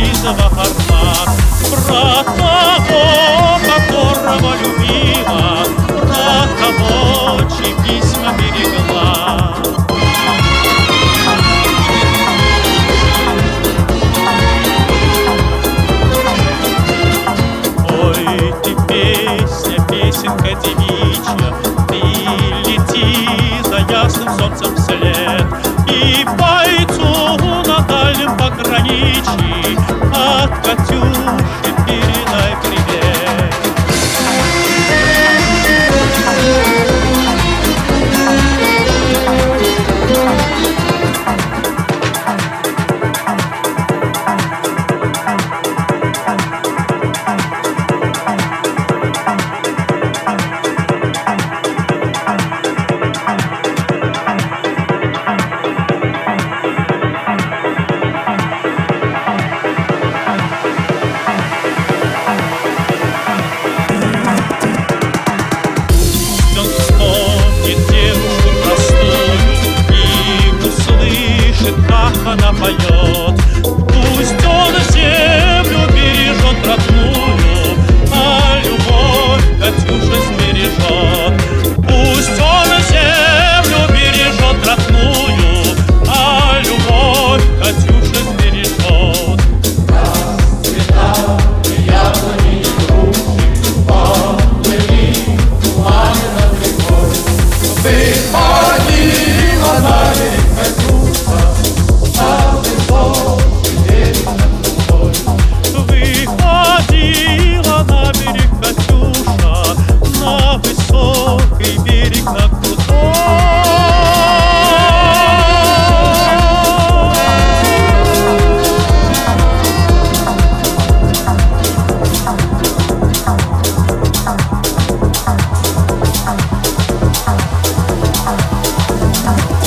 Paris va farfar House.